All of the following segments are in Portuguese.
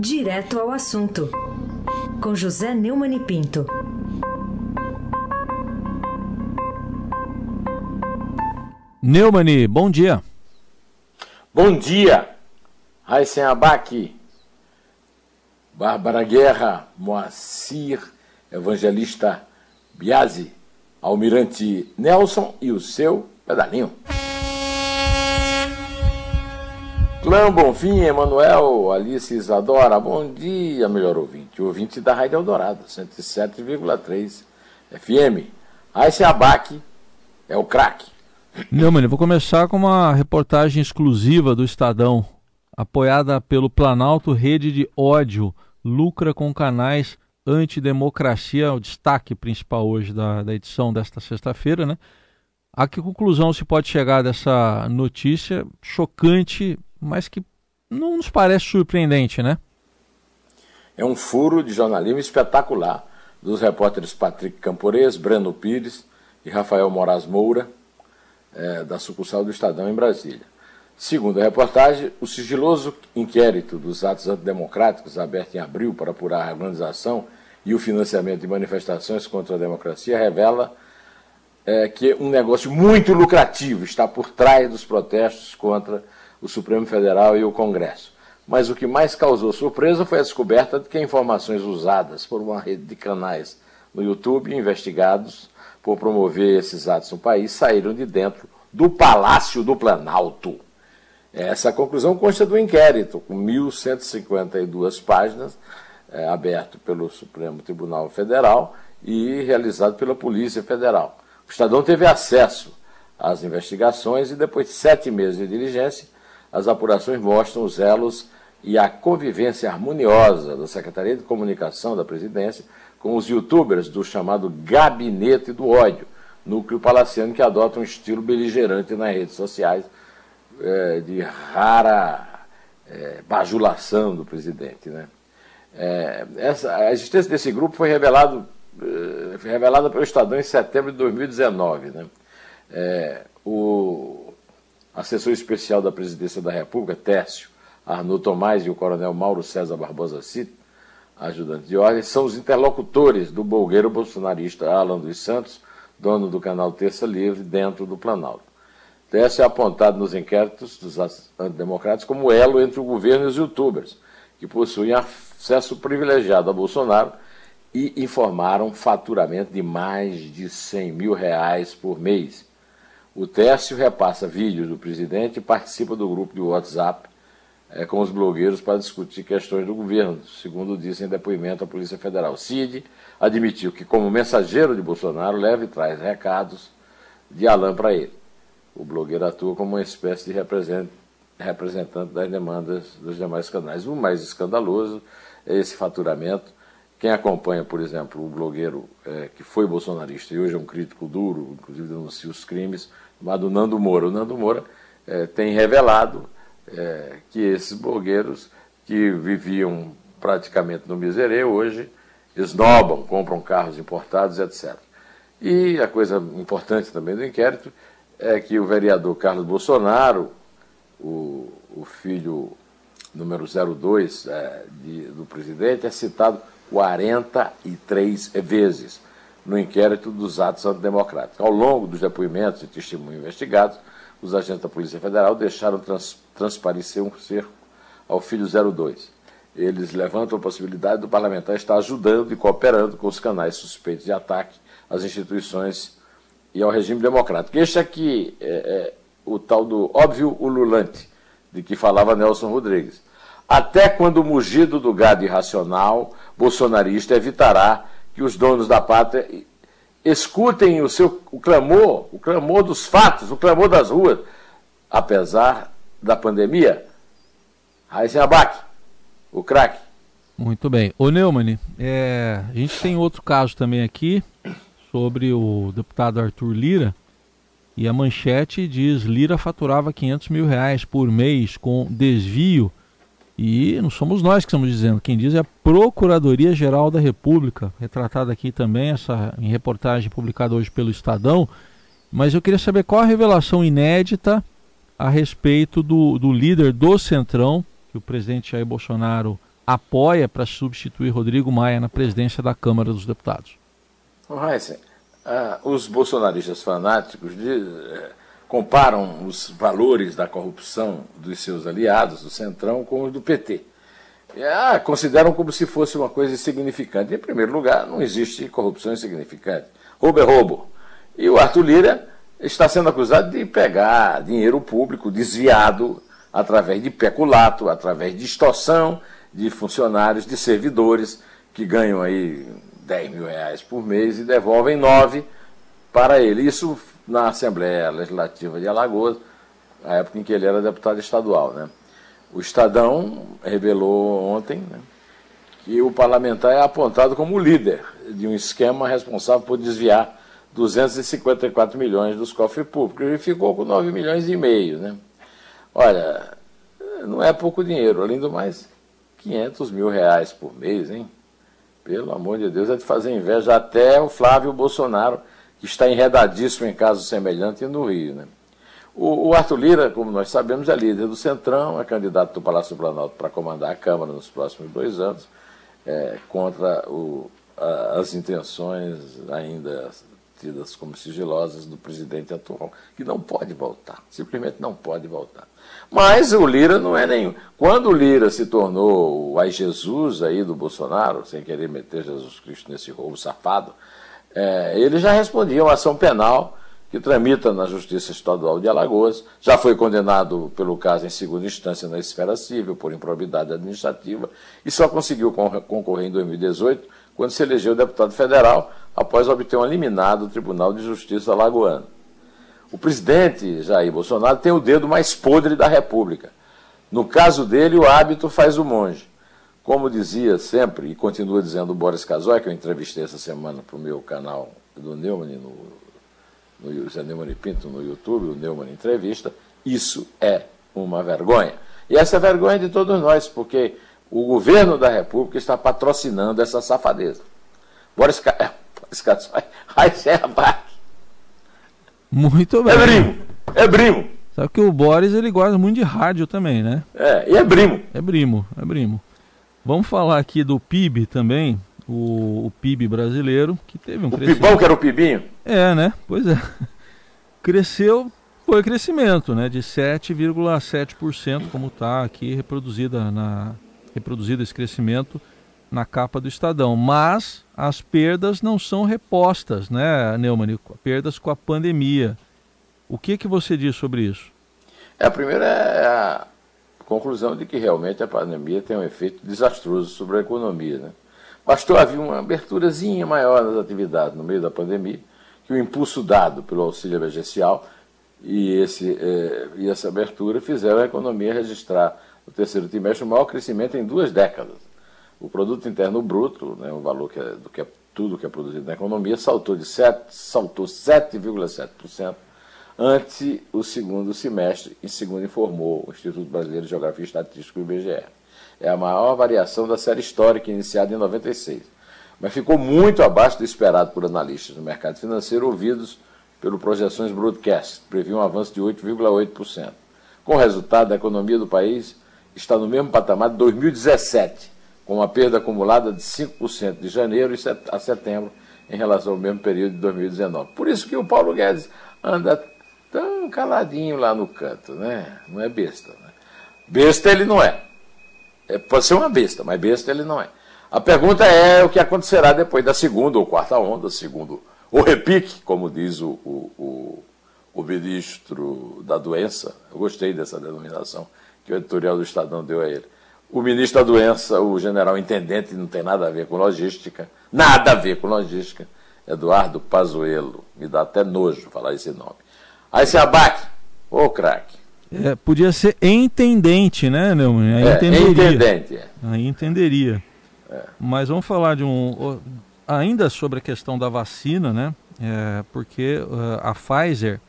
Direto ao assunto, com José Neumann e Pinto. Neumani, bom dia. Bom dia, Raíssen Abac, Bárbara Guerra, Moacir, Evangelista Biasi, Almirante Nelson e o seu pedalinho. Clã Bonfim, Emanuel, Alice Isadora, bom dia, melhor ouvinte. Ouvinte da Rádio Eldorado, 107,3 FM. Aí abaque é o craque. Neumann, vou começar com uma reportagem exclusiva do Estadão, apoiada pelo Planalto Rede de Ódio, lucra com canais antidemocracia, o destaque principal hoje da, da edição desta sexta-feira, né? A que conclusão se pode chegar dessa notícia chocante mas que não nos parece surpreendente, né? É um furo de jornalismo espetacular dos repórteres Patrick Campores, Breno Pires e Rafael Moraes Moura, é, da sucursal do Estadão em Brasília. Segundo a reportagem, o sigiloso inquérito dos atos antidemocráticos aberto em abril para apurar a organização e o financiamento de manifestações contra a democracia revela é, que um negócio muito lucrativo está por trás dos protestos contra o Supremo Federal e o Congresso. Mas o que mais causou surpresa foi a descoberta de que informações usadas por uma rede de canais no YouTube, investigados por promover esses atos no país, saíram de dentro do Palácio do Planalto. Essa conclusão consta do inquérito, com 1.152 páginas, é, aberto pelo Supremo Tribunal Federal e realizado pela Polícia Federal. O Estadão teve acesso às investigações e, depois de sete meses de diligência, as apurações mostram os elos e a convivência harmoniosa da Secretaria de Comunicação da Presidência com os youtubers do chamado Gabinete do Ódio, núcleo palaciano que adota um estilo beligerante nas redes sociais é, de rara é, bajulação do presidente. Né? É, essa, a existência desse grupo foi, revelado, é, foi revelada pelo Estadão em setembro de 2019. Né? É, o, assessor especial da Presidência da República, Tércio Arnaud Tomás e o coronel Mauro César Barbosa Cito, ajudante de ordem, são os interlocutores do bolgueiro bolsonarista Alan dos Santos, dono do canal Terça Livre, dentro do Planalto. Tércio é apontado nos inquéritos dos antidemocratas como elo entre o governo e os youtubers, que possuem acesso privilegiado a Bolsonaro e informaram faturamento de mais de 100 mil reais por mês o Tércio repassa vídeos do presidente e participa do grupo de WhatsApp é, com os blogueiros para discutir questões do governo, segundo disse em depoimento à Polícia Federal. Cid admitiu que, como mensageiro de Bolsonaro, leva e traz recados de Alain para ele. O blogueiro atua como uma espécie de representante das demandas dos demais canais. O mais escandaloso é esse faturamento quem acompanha, por exemplo, o blogueiro é, que foi bolsonarista e hoje é um crítico duro, inclusive denuncia os crimes, chamado Nando Moura. O Nando Moura é, tem revelado é, que esses blogueiros que viviam praticamente no miserê hoje esnobam, compram carros importados, etc. E a coisa importante também do inquérito é que o vereador Carlos Bolsonaro, o, o filho número 02 é, de, do presidente, é citado 43 vezes no inquérito dos atos antidemocráticos. Ao longo dos depoimentos e testemunhos investigados, os agentes da Polícia Federal deixaram trans, transparecer um cerco ao filho 02. Eles levantam a possibilidade do parlamentar estar ajudando e cooperando com os canais suspeitos de ataque às instituições e ao regime democrático. Este aqui é, é o tal do óbvio ululante de que falava Nelson Rodrigues. Até quando o mugido do gado irracional bolsonarista evitará que os donos da pátria escutem o seu o clamor, o clamor dos fatos, o clamor das ruas, apesar da pandemia. Raíssen Abac, o craque. Muito bem. Ô Neumann, é, a gente tem outro caso também aqui sobre o deputado Arthur Lira. E a manchete diz: Lira faturava 500 mil reais por mês com desvio e não somos nós que estamos dizendo, quem diz é a Procuradoria-Geral da República, retratada aqui também essa em reportagem publicada hoje pelo Estadão. Mas eu queria saber qual a revelação inédita a respeito do, do líder do Centrão, que o presidente Jair Bolsonaro apoia para substituir Rodrigo Maia na presidência da Câmara dos Deputados. Ah, os bolsonaristas fanáticos de, comparam os valores da corrupção dos seus aliados, do Centrão, com os do PT. E, ah, consideram como se fosse uma coisa insignificante. Em primeiro lugar, não existe corrupção insignificante. Roubo é roubo. E o Arthur Lira está sendo acusado de pegar dinheiro público desviado através de peculato, através de extorsão de funcionários, de servidores que ganham aí 10 mil reais por mês e devolvem 9 para ele. Isso na Assembleia Legislativa de Alagoas, na época em que ele era deputado estadual. Né? O Estadão revelou ontem né, que o parlamentar é apontado como líder de um esquema responsável por desviar 254 milhões dos cofres públicos e ficou com 9 milhões e meio. Né? Olha, não é pouco dinheiro, além do mais, 500 mil reais por mês, hein? Pelo amor de Deus, é de fazer inveja até o Flávio Bolsonaro, que está enredadíssimo em casos semelhantes no Rio. Né? O, o Arthur Lira, como nós sabemos, é líder do Centrão, é candidato do Palácio do Planalto para comandar a Câmara nos próximos dois anos, é, contra o, a, as intenções ainda tidas como sigilosas do presidente atual, que não pode voltar, simplesmente não pode voltar. Mas o Lira não é nenhum. Quando o Lira se tornou o ai Jesus aí do Bolsonaro, sem querer meter Jesus Cristo nesse roubo safado, é, ele já respondia uma ação penal que tramita na Justiça Estadual de Alagoas, já foi condenado pelo caso em segunda instância na esfera civil por improbidade administrativa e só conseguiu concorrer em 2018 quando se elegeu deputado federal após obter um eliminado do Tribunal de Justiça alagoano. O presidente Jair Bolsonaro tem o dedo mais podre da República. No caso dele, o hábito faz o monge. Como dizia sempre, e continua dizendo o Boris Casoy, que eu entrevistei essa semana para o meu canal do Neumann, no, no José Neumann Pinto no YouTube, o Neumann Entrevista, isso é uma vergonha. E essa é vergonha de todos nós, porque o governo da República está patrocinando essa safadeza. Boris, Casoy, aí você abate. Muito bem. É brimo, é brimo. Sabe que o Boris ele gosta muito de rádio também, né? É, e é brimo. É brimo, é brimo. Vamos falar aqui do PIB também, o, o PIB brasileiro, que teve um o crescimento. O Pibão que era o Pibinho? É, né? Pois é. Cresceu, foi crescimento, né? De 7,7%, como está aqui reproduzida na, reproduzido esse crescimento na capa do Estadão. Mas as perdas não são repostas, né, Neumann? Perdas com a pandemia. O que, que você diz sobre isso? É, a primeira é a conclusão de que realmente a pandemia tem um efeito desastroso sobre a economia. Né? Bastou haver uma aberturazinha maior nas atividades no meio da pandemia, que o impulso dado pelo auxílio emergencial e, esse, eh, e essa abertura fizeram a economia registrar no terceiro trimestre o maior crescimento em duas décadas. O produto interno bruto, né, o valor que é, do que é tudo que é produzido na economia, saltou de 7, saltou 7,7% ante o segundo semestre, em segundo informou o Instituto Brasileiro de Geografia e Estatística, o IBGE. É a maior variação da série histórica iniciada em 96, mas ficou muito abaixo do esperado por analistas no mercado financeiro ouvidos pelo Projeções Broadcast, que previu um avanço de 8,8%. Com o resultado, a economia do país está no mesmo patamar de 2017, com uma perda acumulada de 5% de janeiro a setembro em relação ao mesmo período de 2019. Por isso que o Paulo Guedes anda tão caladinho lá no canto, né? Não é besta. Né? Besta ele não é. é. Pode ser uma besta, mas besta ele não é. A pergunta é o que acontecerá depois da segunda ou quarta onda, segundo o repique, como diz o, o, o, o ministro da doença. Eu gostei dessa denominação que o editorial do Estadão deu a ele. O ministro da doença, o general intendente, não tem nada a ver com logística, nada a ver com logística, Eduardo Pazuello. Me dá até nojo falar esse nome. Aí se abate. Ô, craque. É, podia ser entendente, né, Neumann? Aí é, entenderia. Entendente, é. Aí entenderia. É. Mas vamos falar de um. Ainda sobre a questão da vacina, né? É, porque uh, a Pfizer.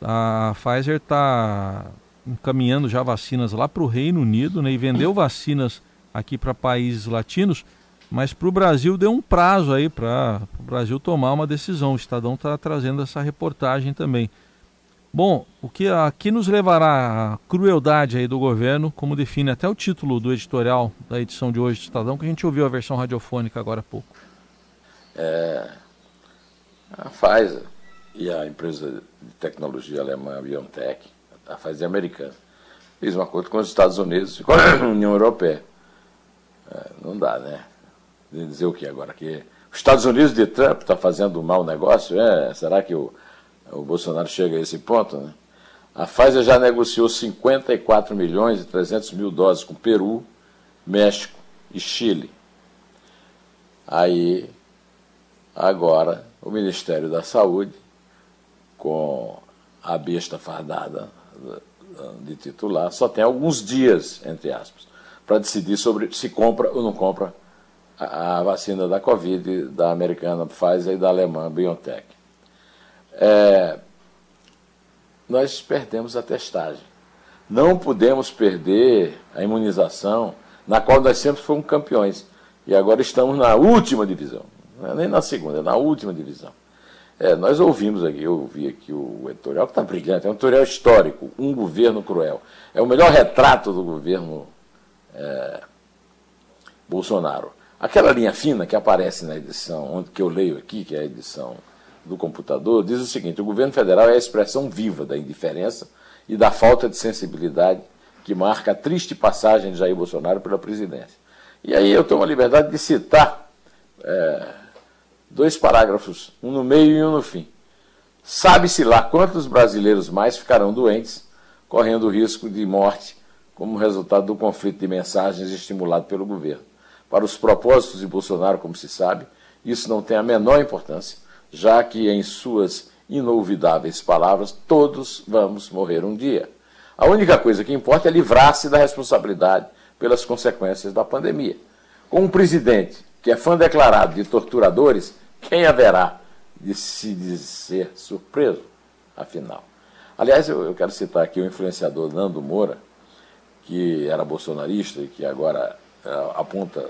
A Pfizer está encaminhando já vacinas lá para o Reino Unido né, e vendeu vacinas aqui para países latinos, mas para o Brasil deu um prazo aí para o Brasil tomar uma decisão. O Estadão está trazendo essa reportagem também. Bom, o que aqui nos levará a crueldade aí do governo, como define até o título do editorial da edição de hoje do Estadão, que a gente ouviu a versão radiofônica agora há pouco. É, a Pfizer e a empresa de tecnologia alemã BioNTech, a Pfizer americana, fez um acordo com os Estados Unidos e com a União Europeia. É, não dá, né? Dizer o que agora? Que os Estados Unidos de Trump está fazendo um mau negócio? É, será que o o Bolsonaro chega a esse ponto, né? A Pfizer já negociou 54 milhões e 300 mil doses com Peru, México e Chile. Aí, agora, o Ministério da Saúde, com a besta fardada de titular, só tem alguns dias, entre aspas, para decidir sobre se compra ou não compra a vacina da Covid, da americana Pfizer e da alemã BioNTech é, nós perdemos a testagem. Não podemos perder a imunização, na qual nós sempre fomos campeões. E agora estamos na última divisão. Não é nem na segunda, é na última divisão. É, nós ouvimos aqui, eu ouvi aqui o editorial, que está brilhante, é um editorial histórico, um governo cruel. É o melhor retrato do governo é, Bolsonaro. Aquela linha fina que aparece na edição, onde, que eu leio aqui, que é a edição do computador, diz o seguinte: o governo federal é a expressão viva da indiferença e da falta de sensibilidade que marca a triste passagem de Jair Bolsonaro pela presidência. E aí eu tomo a liberdade de citar é, dois parágrafos, um no meio e um no fim. Sabe-se lá quantos brasileiros mais ficarão doentes, correndo o risco de morte como resultado do conflito de mensagens estimulado pelo governo. Para os propósitos de Bolsonaro, como se sabe, isso não tem a menor importância já que, em suas inolvidáveis palavras, todos vamos morrer um dia. A única coisa que importa é livrar-se da responsabilidade pelas consequências da pandemia. Com um presidente que é fã declarado de torturadores, quem haverá de se dizer surpreso, afinal? Aliás, eu, eu quero citar aqui o influenciador Nando Moura, que era bolsonarista e que agora é, aponta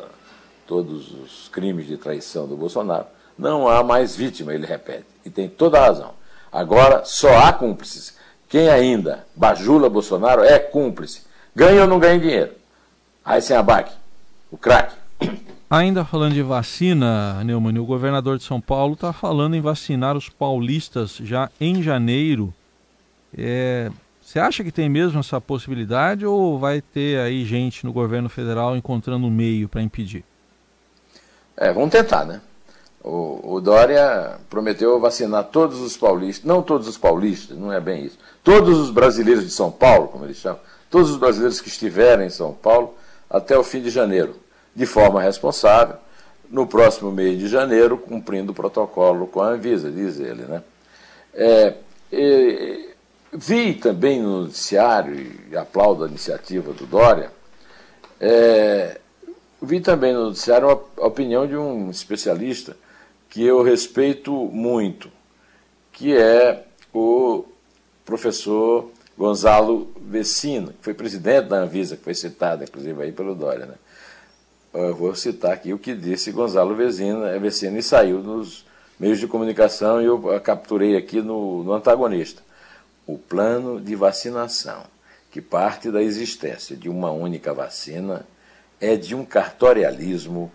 todos os crimes de traição do Bolsonaro não há mais vítima, ele repete. E tem toda a razão. Agora só há cúmplices. Quem ainda bajula Bolsonaro é cúmplice. Ganha ou não ganha dinheiro. Aí sem abaque. O craque. Ainda falando de vacina, Neumann, o governador de São Paulo está falando em vacinar os paulistas já em janeiro. É, você acha que tem mesmo essa possibilidade ou vai ter aí gente no governo federal encontrando um meio para impedir? É, vamos tentar, né? O, o, Dória prometeu vacinar todos os paulistas, não todos os paulistas, não é bem isso, todos os brasileiros de São Paulo, como eles chamam, todos os brasileiros que estiverem em São Paulo até o fim de janeiro, de forma responsável, no próximo mês de janeiro, cumprindo o protocolo com a Anvisa, diz ele. Né? É, e, vi também no noticiário, e aplaudo a iniciativa do Dória, é, vi também no noticiário a opinião de um especialista que eu respeito muito, que é o professor Gonzalo Vecina, que foi presidente da Anvisa, que foi citado, inclusive, aí pelo Dória. Né? Eu vou citar aqui o que disse Gonzalo Vecina, Vecina e saiu nos meios de comunicação e eu capturei aqui no, no antagonista. O plano de vacinação, que parte da existência de uma única vacina, é de um cartorialismo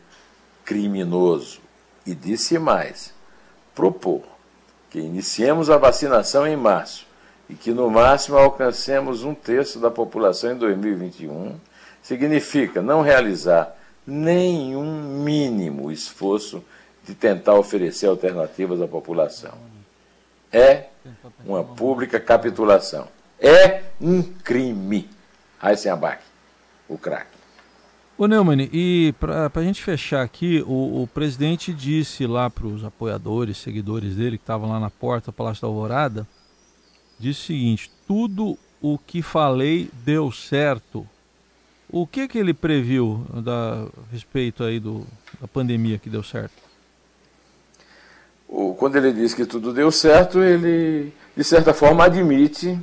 criminoso e disse mais: propor que iniciemos a vacinação em março e que no máximo alcancemos um terço da população em 2021, significa não realizar nenhum mínimo esforço de tentar oferecer alternativas à população. É uma pública capitulação. É um crime. Heisenbach, o craque. Ô Neumann, e para a gente fechar aqui, o, o presidente disse lá para os apoiadores, seguidores dele, que estavam lá na porta do Palácio da Alvorada, disse o seguinte, tudo o que falei deu certo. O que que ele previu da, respeito aí do, da pandemia que deu certo? Quando ele diz que tudo deu certo, ele, de certa forma, admite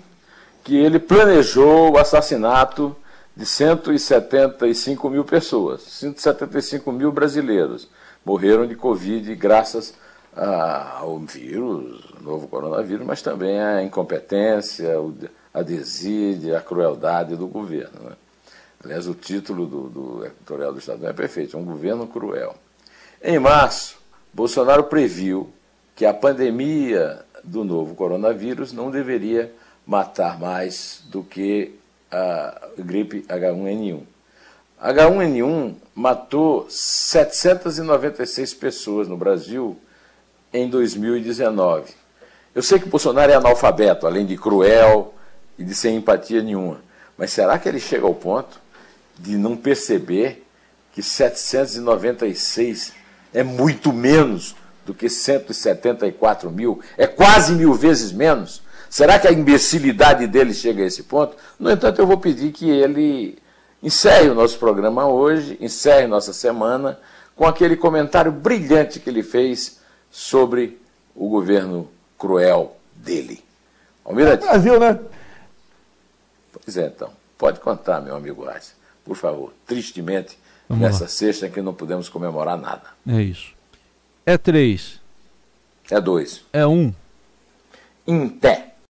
que ele planejou o assassinato de 175 mil pessoas, 175 mil brasileiros morreram de Covid graças ao vírus, novo coronavírus, mas também a incompetência, a desídia, a crueldade do governo. Né? Aliás, o título do, do editorial do Estado é perfeito, é um governo cruel. Em março, Bolsonaro previu que a pandemia do novo coronavírus não deveria matar mais do que a gripe H1N1. H1N1 matou 796 pessoas no Brasil em 2019. Eu sei que Bolsonaro é analfabeto, além de cruel e de sem empatia nenhuma. Mas será que ele chega ao ponto de não perceber que 796 é muito menos do que 174 mil? É quase mil vezes menos? Será que a imbecilidade dele chega a esse ponto? No entanto, eu vou pedir que ele encerre o nosso programa hoje, encerre nossa semana, com aquele comentário brilhante que ele fez sobre o governo cruel dele. Almirante. É Brasil, né? Pois é, então. Pode contar, meu amigo Arce. Por favor. Tristemente, Vamos nessa lá. sexta que não podemos comemorar nada. É isso. É três. É dois. É um. Em pé.